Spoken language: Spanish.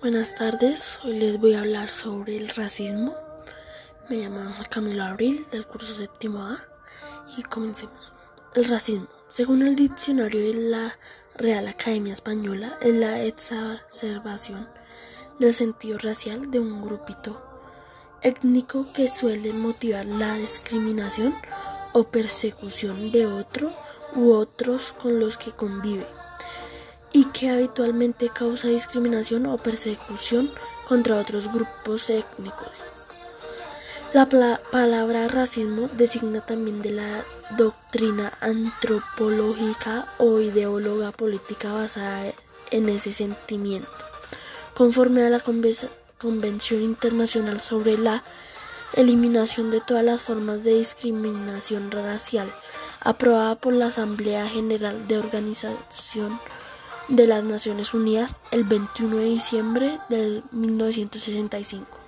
Buenas tardes, hoy les voy a hablar sobre el racismo. Me llamo Camilo Abril del curso séptimo A y comencemos. El racismo, según el diccionario de la Real Academia Española, es la exacerbación del sentido racial de un grupito étnico que suele motivar la discriminación o persecución de otro u otros con los que convive que habitualmente causa discriminación o persecución contra otros grupos étnicos. La palabra racismo designa también de la doctrina antropológica o ideóloga política basada en ese sentimiento, conforme a la Convención Internacional sobre la Eliminación de todas las formas de discriminación racial, aprobada por la Asamblea General de Organización de las Naciones Unidas el 21 de diciembre de 1965.